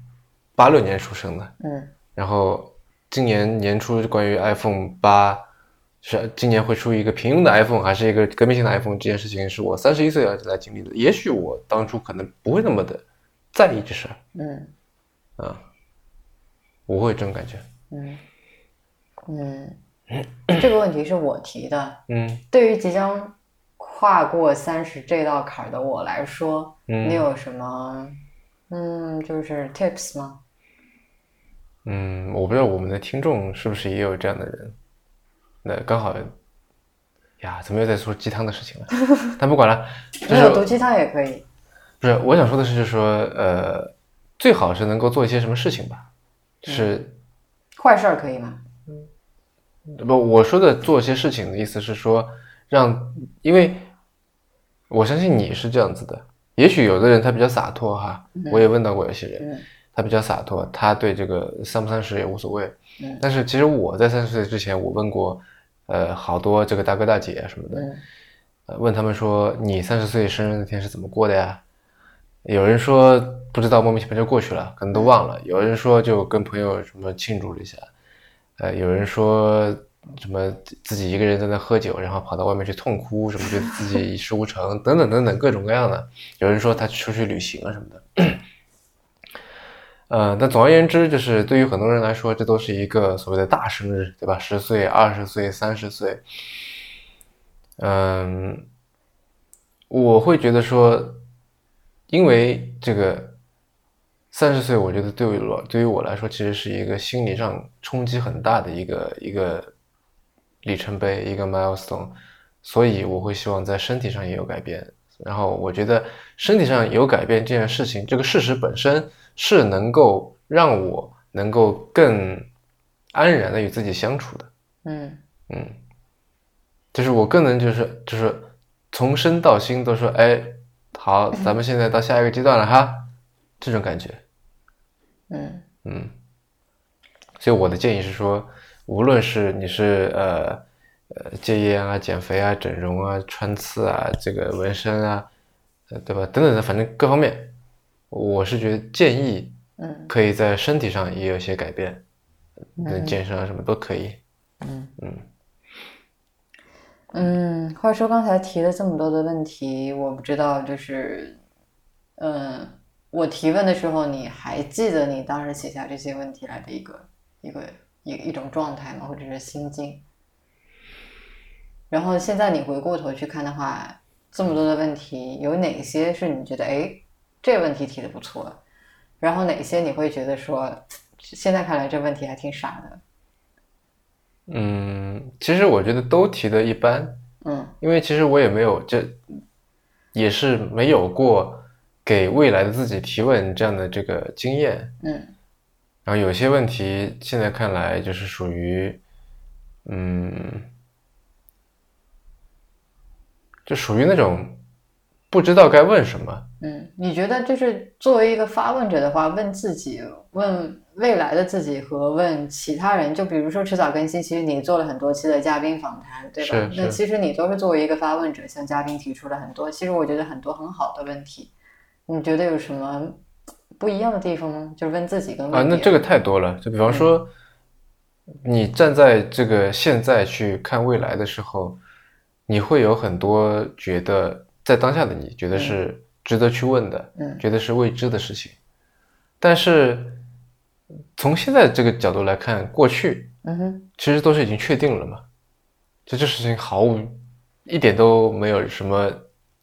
八六年出生的，嗯，然后今年年初关于 iPhone 八。是今年会出一个平庸的 iPhone，还是一个革命性的 iPhone？这件事情是我三十一岁来经历的。也许我当初可能不会那么的在意这事儿。嗯，啊，我会这种感觉。嗯嗯，这个问题是我提的。嗯，对于即将跨过三十这道坎儿的我来说，你有什么嗯，就是 tips 吗？嗯，我不知道我们的听众是不是也有这样的人。那刚好呀，怎么又在说鸡汤的事情了？但不管了，没有毒鸡汤也可以。不是，我想说的是，就是说，呃，最好是能够做一些什么事情吧？就是坏事儿可以吗？嗯，不，我说的做一些事情的意思是说，让，因为我相信你是这样子的。也许有的人他比较洒脱哈，我也问到过有些人，他比较洒脱，他对这个三不三十也无所谓。但是其实我在三十岁之前，我问过，呃，好多这个大哥大姐什么的，呃，问他们说你三十岁生日那天是怎么过的呀？有人说不知道，莫名其妙就过去了，可能都忘了。有人说就跟朋友什么庆祝了一下，呃，有人说什么自己一个人在那喝酒，然后跑到外面去痛哭，什么觉得自己一事无成，*laughs* 等等等等各种各样的。有人说他出去旅行啊什么的。*coughs* 呃，但总而言之，就是对于很多人来说，这都是一个所谓的大生日，对吧？十岁、二十岁、三十岁。嗯，我会觉得说，因为这个三十岁，我觉得对我对于我来说，其实是一个心理上冲击很大的一个一个里程碑，一个 milestone，所以我会希望在身体上也有改变。然后我觉得身体上有改变这件事情，这个事实本身。是能够让我能够更安然的与自己相处的，嗯。嗯，就是我更能就是就是从身到心都说，哎，好，咱们现在到下一个阶段了哈，这种感觉，嗯。嗯，所以我的建议是说，无论是你是呃呃戒烟啊、减肥啊、整容啊、穿刺啊、这个纹身啊，呃对吧？等等的，反正各方面。我是觉得建议，嗯，可以在身体上也有些改变，嗯，健身啊什么都可以，嗯嗯嗯。话说刚才提了这么多的问题，我不知道就是，嗯，我提问的时候你还记得你当时写下这些问题来的一个一个一一种状态嘛？或者是心境？然后现在你回过头去看的话，这么多的问题，有哪些是你觉得哎？这个问题提的不错，然后哪些你会觉得说，现在看来这问题还挺傻的？嗯，其实我觉得都提的一般，嗯，因为其实我也没有这，也是没有过给未来的自己提问这样的这个经验，嗯，然后有些问题现在看来就是属于，嗯，就属于那种。不知道该问什么。嗯，你觉得就是作为一个发问者的话，问自己、问未来的自己和问其他人，就比如说迟早更新，其实你做了很多期的嘉宾访谈，对吧？那其实你都是作为一个发问者，向嘉宾提出了很多，其实我觉得很多很好的问题。你觉得有什么不一样的地方吗？就是问自己跟啊，那这个太多了。就比方说，你站在这个现在去看未来的时候，你会有很多觉得。在当下的你觉得是值得去问的，嗯，觉得是未知的事情，但是从现在这个角度来看，过去，嗯哼，其实都是已经确定了嘛，就这事情毫无一点都没有什么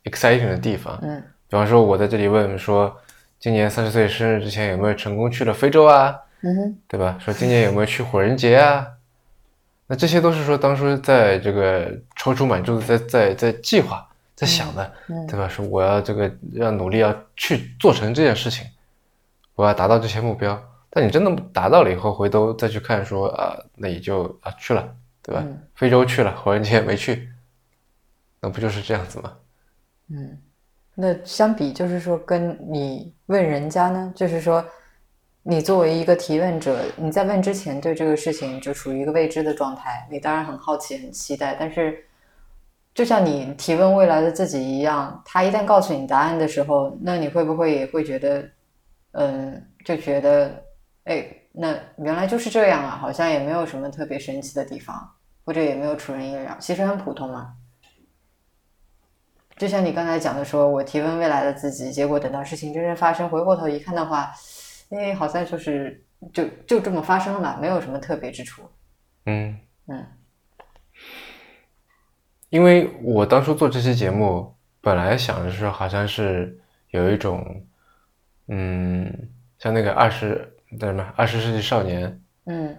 exciting 的地方。嗯，比方说，我在这里问说，今年三十岁生日之前有没有成功去了非洲啊？嗯哼，对吧？说今年有没有去火人节啊？那这些都是说当初在这个踌躇满志的在在在计划在想的，对吧？说我要这个要努力要去做成这件事情，我要达到这些目标。但你真的达到了以后，回头再去看说啊，那也就啊去了，对吧？非洲去了，火人节没去，那不就是这样子吗？嗯，那相比就是说跟你问人家呢，就是说。你作为一个提问者，你在问之前对这个事情就处于一个未知的状态，你当然很好奇、很期待。但是，就像你提问未来的自己一样，他一旦告诉你答案的时候，那你会不会也会觉得，嗯，就觉得，哎，那原来就是这样啊，好像也没有什么特别神奇的地方，或者也没有出人意料，其实很普通嘛。就像你刚才讲的，说我提问未来的自己，结果等到事情真正发生，回过头一看的话。因为好像就是就就这么发生了，没有什么特别之处。嗯嗯，因为我当初做这期节目，本来想的是好像是有一种，嗯，像那个二十叫什么《二十世纪少年》嗯，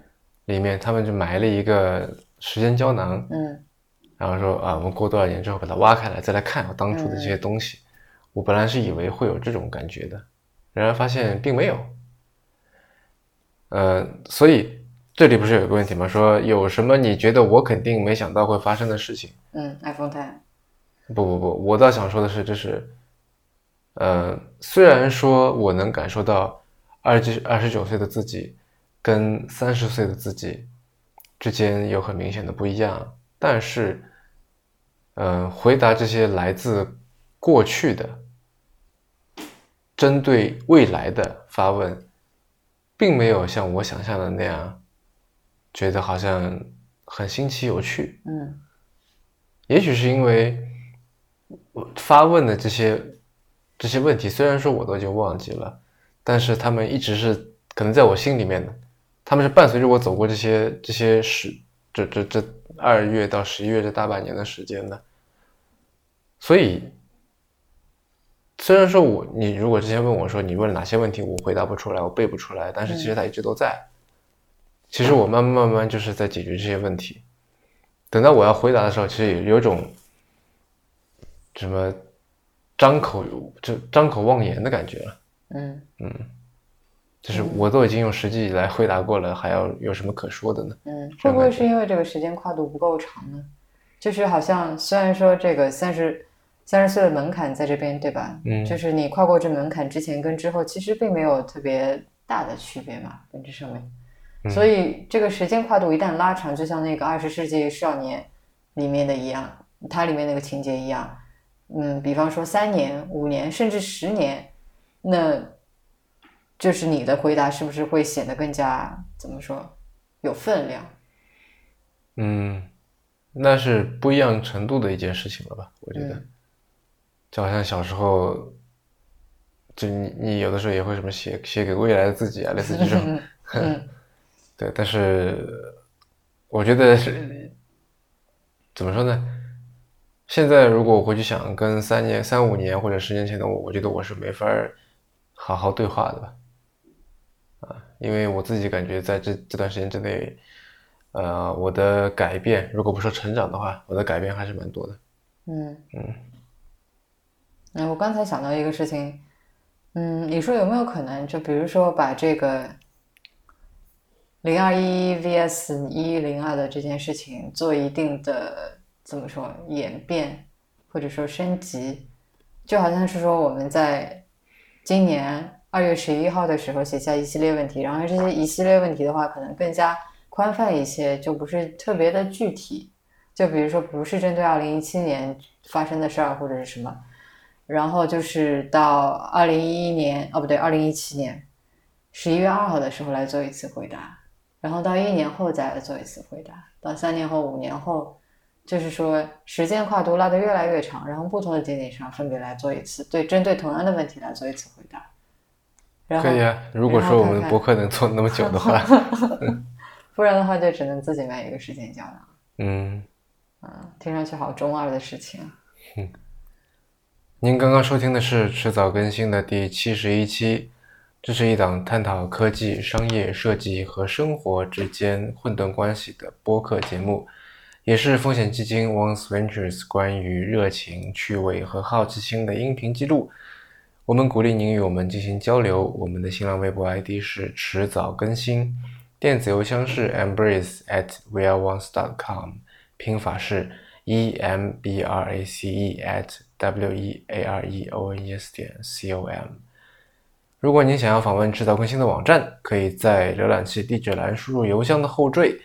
里面他们就埋了一个时间胶囊，嗯，然后说啊，我们过多少年之后把它挖开来再来看我当初的这些东西。我本来是以为会有这种感觉的，然而发现并没有。呃，所以这里不是有个问题吗？说有什么你觉得我肯定没想到会发生的事情？嗯，iPhone Ten。不不不，我倒想说的是，就是，呃，虽然说我能感受到二十二十九岁的自己跟三十岁的自己之间有很明显的不一样，但是，嗯，回答这些来自过去的针对未来的发问。并没有像我想象的那样，觉得好像很新奇有趣。嗯，也许是因为我发问的这些这些问题，虽然说我都已经忘记了，但是他们一直是可能在我心里面的，他们是伴随着我走过这些这些时这这这二月到十一月这大半年的时间的，所以。虽然说我你如果之前问我说你问了哪些问题，我回答不出来，我背不出来，但是其实它一直都在。其实我慢慢慢慢就是在解决这些问题。等到我要回答的时候，其实也有种什么张口就张口妄言的感觉了。嗯嗯，就是我都已经用实际来回答过了，还要有什么可说的呢？嗯，会不会是因为这个时间跨度不够长呢？就是好像虽然说这个三十。三十岁的门槛在这边，对吧？嗯，就是你跨过这门槛之前跟之后，其实并没有特别大的区别嘛，本质上面。所以这个时间跨度一旦拉长，就像那个二十世纪少年里面的一样，它里面那个情节一样。嗯，比方说三年、五年，甚至十年，那就是你的回答是不是会显得更加怎么说有分量？嗯，那是不一样程度的一件事情了吧？我觉得。就好像小时候，就你你有的时候也会什么写写给未来的自己啊，类似这种，*laughs* 对。但是我觉得是怎么说呢？现在如果我回去想跟三年、三五年或者十年前的我，我觉得我是没法好好对话的吧？啊，因为我自己感觉在这这段时间之内，呃，我的改变，如果不说成长的话，我的改变还是蛮多的。嗯嗯。嗯，我刚才想到一个事情，嗯，你说有没有可能，就比如说把这个零二一 vs 一零二的这件事情做一定的怎么说演变，或者说升级，就好像是说我们在今年二月十一号的时候写下一系列问题，然后这些一系列问题的话，可能更加宽泛一些，就不是特别的具体，就比如说不是针对二零一七年发生的事儿或者是什么。然后就是到二零一一年，哦不对，二零一七年十一月二号的时候来做一次回答，然后到一年后再来做一次回答，到三年后、五年后，就是说时间跨度拉得越来越长，然后不同的节点上分别来做一次，对针对同样的问题来做一次回答。可以啊，如果说我们博客能做那么久的话，*laughs* 不然的话就只能自己买一个时间胶囊。嗯嗯，听上去好中二的事情。嗯，您刚刚收听的是迟早更新的第七十一期，这是一档探讨科技、商业、设计和生活之间混沌关系的播客节目，也是风险基金 Once Ventures 关于热情、趣味和好奇心的音频记录。我们鼓励您与我们进行交流。我们的新浪微博 ID 是迟早更新，电子邮箱是 embrace at weareones.com，拼法是 e m b r a c e at w e a r e o n e s 点 c o m。如果您想要访问迟早更新的网站，可以在浏览器地址栏输入邮箱的后缀，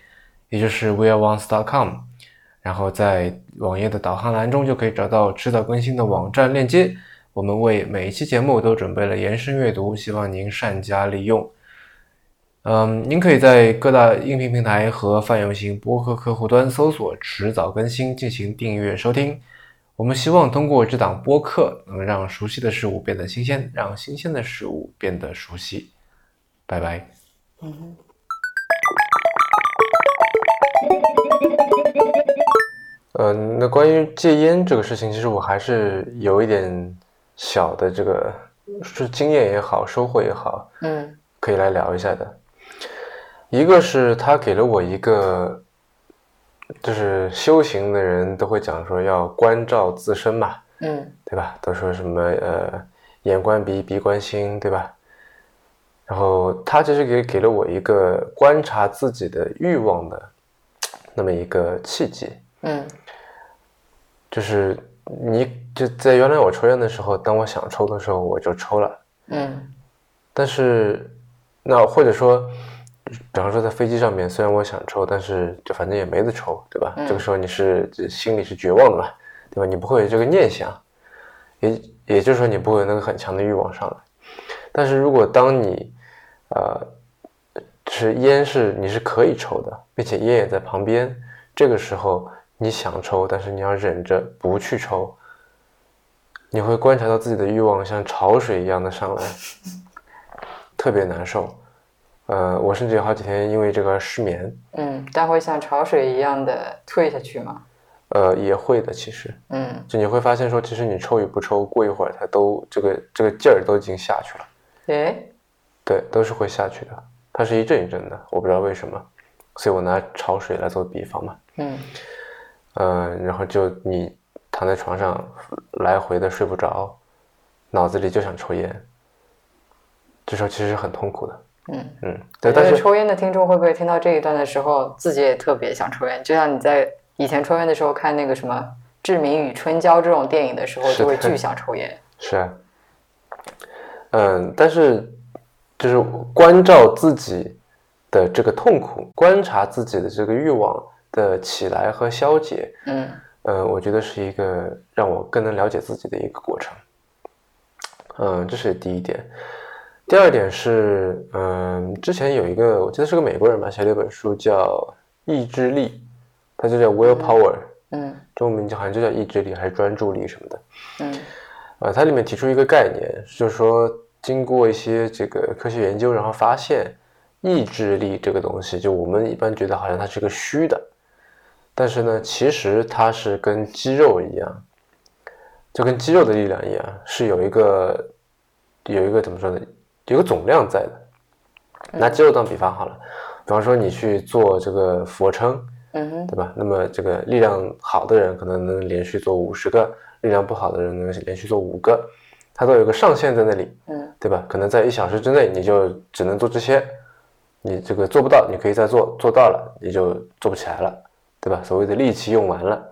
也就是 weareones.com，然后在网页的导航栏中就可以找到迟早更新的网站链接。我们为每一期节目都准备了延伸阅读，希望您善加利用。嗯，您可以在各大音频平台和泛用型播客客户端搜索“迟早更新”进行订阅收听。我们希望通过这档播客，能让熟悉的事物变得新鲜，让新鲜的事物变得熟悉。拜拜。嗯。呃，那关于戒烟这个事情，其实我还是有一点。小的这个是经验也好，收获也好，嗯，可以来聊一下的。一个是他给了我一个，就是修行的人都会讲说要关照自身嘛，嗯，对吧？都说什么呃，眼观鼻，鼻观心，对吧？然后他其实给给了我一个观察自己的欲望的那么一个契机，嗯，就是你。就在原来我抽烟的时候，当我想抽的时候，我就抽了。嗯。但是，那或者说，比方说在飞机上面，虽然我想抽，但是就反正也没得抽，对吧？这个时候你是心里是绝望的嘛，对吧？你不会有这个念想，也也就是说你不会有那个很强的欲望上来。但是如果当你，呃，是烟是你是可以抽的，并且烟也在旁边，这个时候你想抽，但是你要忍着不去抽。你会观察到自己的欲望像潮水一样的上来，特别难受。呃，我甚至有好几天因为这个失眠。嗯，但会像潮水一样的退下去吗？呃，也会的，其实。嗯。就你会发现说，其实你抽与不抽，过一会儿它都这个这个劲儿都已经下去了。诶。对，都是会下去的。它是一阵一阵的，我不知道为什么，所以我拿潮水来做比方嘛。嗯。嗯，然后就你。躺在床上来回的睡不着，脑子里就想抽烟，这时候其实很痛苦的。嗯嗯，对。但是抽烟的听众会不会听到这一段的时候，自己也特别想抽烟？就像你在以前抽烟的时候，看那个什么《志明与春娇》这种电影的时候，就会巨想抽烟。*laughs* 是啊。嗯，但是就是关照自己的这个痛苦，观察自己的这个欲望的起来和消解。嗯。呃，我觉得是一个让我更能了解自己的一个过程。嗯，这是第一点。第二点是，嗯，之前有一个，我记得是个美国人吧，写了一本书叫《意志力》，它就叫 Will Power，嗯，中文名就好像就叫意志力还是专注力什么的。嗯，呃，它里面提出一个概念，就是说，经过一些这个科学研究，然后发现意志力这个东西，就我们一般觉得好像它是个虚的。但是呢，其实它是跟肌肉一样，就跟肌肉的力量一样，是有一个有一个怎么说呢？有个总量在的。拿肌肉当比方好了，比方说你去做这个俯卧撑，嗯哼，对吧？那么这个力量好的人可能能连续做五十个，力量不好的人能连续做五个，它都有个上限在那里，嗯，对吧？可能在一小时之内你就只能做这些，你这个做不到，你可以再做，做到了你就做不起来了。对吧？所谓的力气用完了，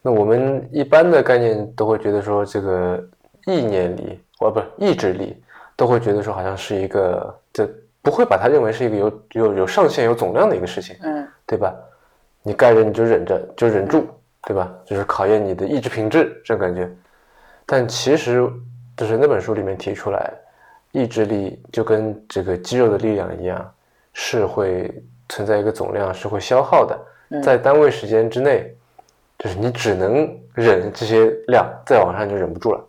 那我们一般的概念都会觉得说，这个意念力，哦，不是意志力，都会觉得说，好像是一个，就不会把它认为是一个有有有上限、有总量的一个事情，嗯，对吧？你该忍你就忍着，就忍住，对吧？就是考验你的意志品质这种感觉。但其实，就是那本书里面提出来，意志力就跟这个肌肉的力量一样，是会存在一个总量，是会消耗的。在单位时间之内，就是你只能忍这些量，再往上就忍不住了。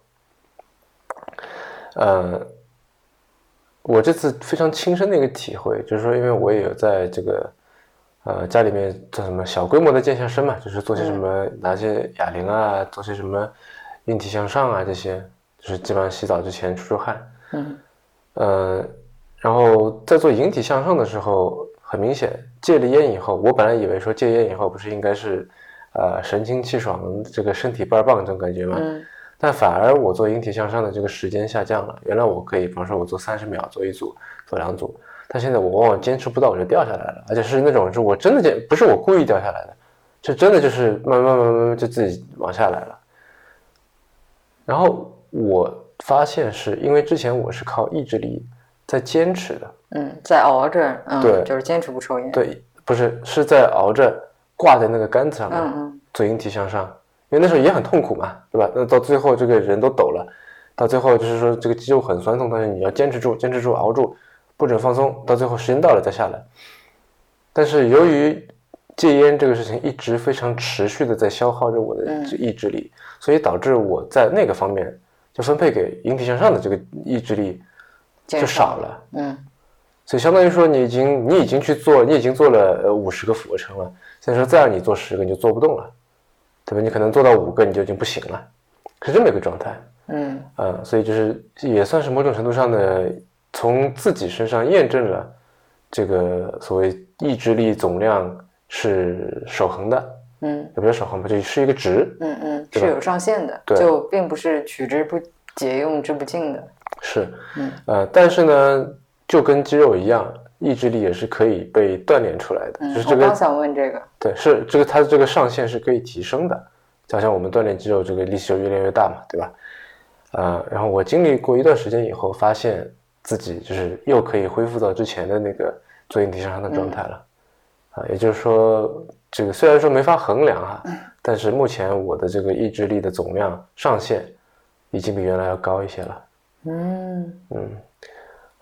呃，我这次非常亲身的一个体会，就是说，因为我也有在这个呃家里面做什么小规模的健下身嘛，就是做些什么拿些哑铃啊，做些什么引体向上啊这些，就是基本上洗澡之前出出汗。嗯。呃，然后在做引体向上的时候，很明显戒了烟以后，我本来以为说戒烟以后不是应该是呃神清气爽，这个身体倍儿棒这种感觉吗？嗯。但反而我做引体向上的这个时间下降了。原来我可以，比方说我做三十秒做一组，做两组，但现在我往往坚持不到，我就掉下来了，而且是那种是我真的坚，不是我故意掉下来的，是真的就是慢慢慢慢慢就自己往下来了。然后我发现是因为之前我是靠意志力在坚持的，嗯，在熬着，嗯，对，就是坚持不抽烟，对，不是是在熬着挂在那个杆子上面做引体向上。因为那时候也很痛苦嘛，对吧？那到最后这个人都抖了，到最后就是说这个肌肉很酸痛，但是你要坚持住，坚持住，熬住，不准放松，到最后时间到了再下来。但是由于戒烟这个事情一直非常持续的在消耗着我的意志力，所以导致我在那个方面就分配给引体向上的这个意志力就少了。嗯，所以相当于说你已经你已经去做，你已经做了呃五十个俯卧撑了，现在说再让你做十个你就做不动了。对吧？你可能做到五个你就已经不行了，是这么一个状态。嗯呃，所以就是也算是某种程度上的从自己身上验证了这个所谓意志力总量是守恒的。嗯，也不是守恒吧，就是一个值。嗯嗯，是有上限的，就并不是取之不竭、用之不尽的。是，嗯呃，但是呢，就跟肌肉一样。意志力也是可以被锻炼出来的，就是这个。我刚想问这个。对，是这个，它的这个上限是可以提升的，就像我们锻炼肌肉，这个力气就越练越大嘛，对吧？啊，然后我经历过一段时间以后，发现自己就是又可以恢复到之前的那个做引体向上的状态了，啊，也就是说，这个虽然说没法衡量哈，但是目前我的这个意志力的总量上限已经比原来要高一些了。嗯嗯。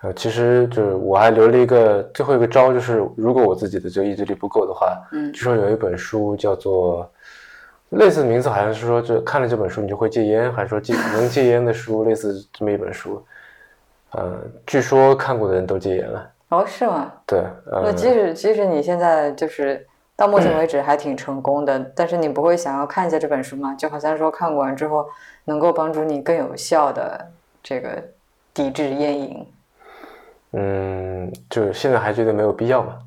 呃，其实就是我还留了一个最后一个招，就是如果我自己的这个意志力不够的话，嗯，据说有一本书叫做类似名字，好像是说这看了这本书你就会戒烟，还是说戒能戒烟的书，类似这么一本书。呃，据说看过的人都戒烟了。哦，是吗？对。那即使即使你现在就是到目前为止还挺成功的，但是你不会想要看一下这本书吗？就好像说看完之后能够帮助你更有效的这个抵制烟瘾。嗯，就是现在还觉得没有必要嘛。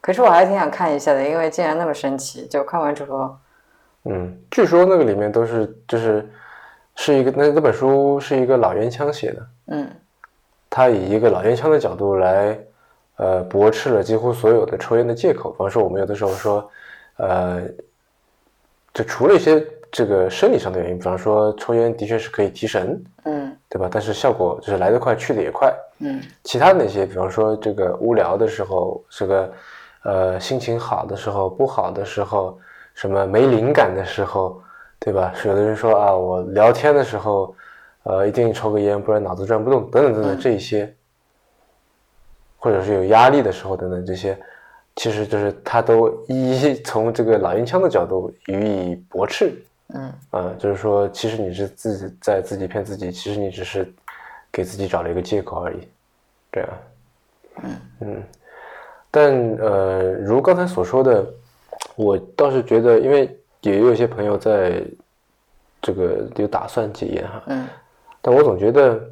可是我还挺想看一下的，因为竟然那么神奇，就看完之后。嗯，据说那个里面都是就是是一个那那本书是一个老烟枪写的。嗯。他以一个老烟枪的角度来，呃，驳斥了几乎所有的抽烟的借口。比方说，我们有的时候说，呃，就除了一些这个生理上的原因，比方说抽烟的确是可以提神。嗯。对吧？但是效果就是来得快，去的也快。嗯，其他那些，比方说这个无聊的时候，这个呃心情好的时候，不好的时候，什么没灵感的时候，对吧？有的人说啊，我聊天的时候，呃，一定抽个烟，不然脑子转不动，等等等等这一些，或者是有压力的时候等等这些，其实就是他都一一从这个老烟枪的角度予以驳斥。嗯啊，就是说，其实你是自己在自己骗自己，其实你只是给自己找了一个借口而已，这样。嗯嗯，但呃，如刚才所说的，我倒是觉得，因为也有一些朋友在这个有打算戒烟哈，嗯，但我总觉得，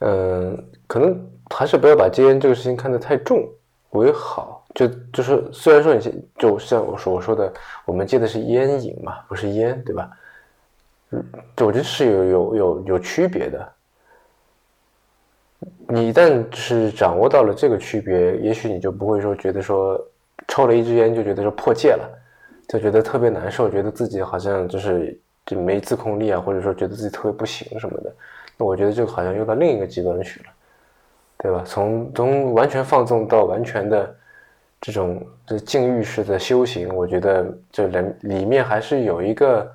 嗯，可能还是不要把戒烟这个事情看得太重为好。就就是虽然说你就像我说我说的，我们戒的是烟瘾嘛，不是烟，对吧？嗯，就我觉得是有有有有区别的。你一旦是掌握到了这个区别，也许你就不会说觉得说抽了一支烟就觉得说破戒了，就觉得特别难受，觉得自己好像就是就没自控力啊，或者说觉得自己特别不行什么的。那我觉得这个好像又到另一个极端去了，对吧？从从完全放纵到完全的。这种这禁欲式的修行，我觉得这人里面还是有一个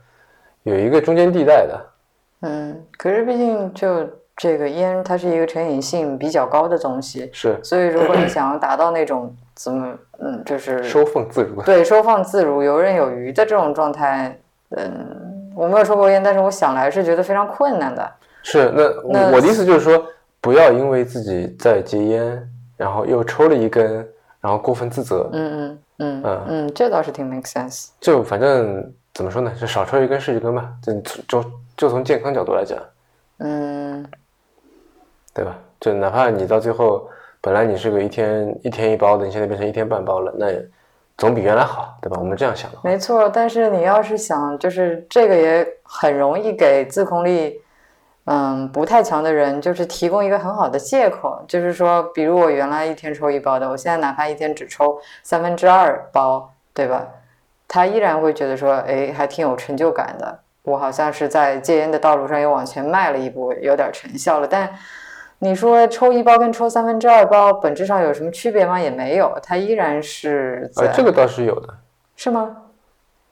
有一个中间地带的。嗯，可是毕竟就这个烟，它是一个成瘾性比较高的东西，是。所以如果你 *clears throat* 想要达到那种怎么嗯，就是收放自如，对，收放自如、游刃有余的这种状态，嗯，我没有抽过烟，但是我想来是觉得非常困难的。是，那我的意思就是说，不要因为自己在戒烟，然后又抽了一根，然后过分自责。嗯嗯嗯嗯嗯，这倒是挺 make sense。就反正怎么说呢，就少抽一根是一根吧。就就就从健康角度来讲，嗯，对吧？就哪怕你到最后本来你是个一天一天一包的，你现在变成一天半包了，那也总比原来好，对吧？我们这样想的。没错，但是你要是想，就是这个也很容易给自控力。嗯，不太强的人就是提供一个很好的借口，就是说，比如我原来一天抽一包的，我现在哪怕一天只抽三分之二包，对吧？他依然会觉得说，哎，还挺有成就感的。我好像是在戒烟的道路上又往前迈了一步，有点成效了。但你说抽一包跟抽三分之二包本质上有什么区别吗？也没有，它依然是。呃，这个倒是有的。是吗？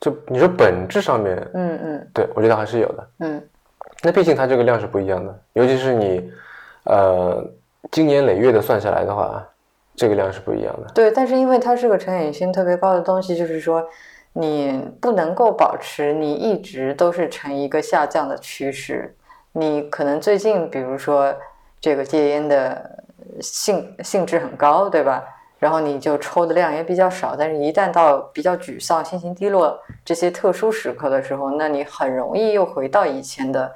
就你说本质上面，嗯嗯，对我觉得还是有的，嗯。那毕竟它这个量是不一样的，尤其是你，呃，经年累月的算下来的话，这个量是不一样的。对，但是因为它是个成瘾性特别高的东西，就是说你不能够保持你一直都是呈一个下降的趋势。你可能最近，比如说这个戒烟的性性质很高，对吧？然后你就抽的量也比较少，但是一旦到比较沮丧、心情低落这些特殊时刻的时候，那你很容易又回到以前的。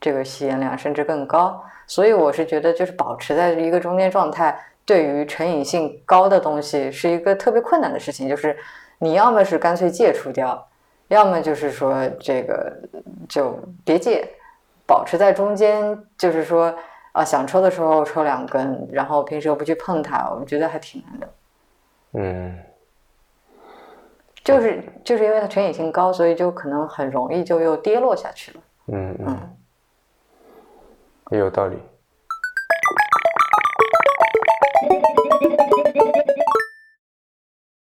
这个吸烟量甚至更高，所以我是觉得，就是保持在一个中间状态，对于成瘾性高的东西是一个特别困难的事情。就是你要么是干脆戒除掉，要么就是说这个就别戒，保持在中间，就是说啊，想抽的时候抽两根，然后平时又不去碰它，我觉得还挺难的。嗯，就是就是因为它成瘾性高，所以就可能很容易就又跌落下去了。嗯嗯。也有道理。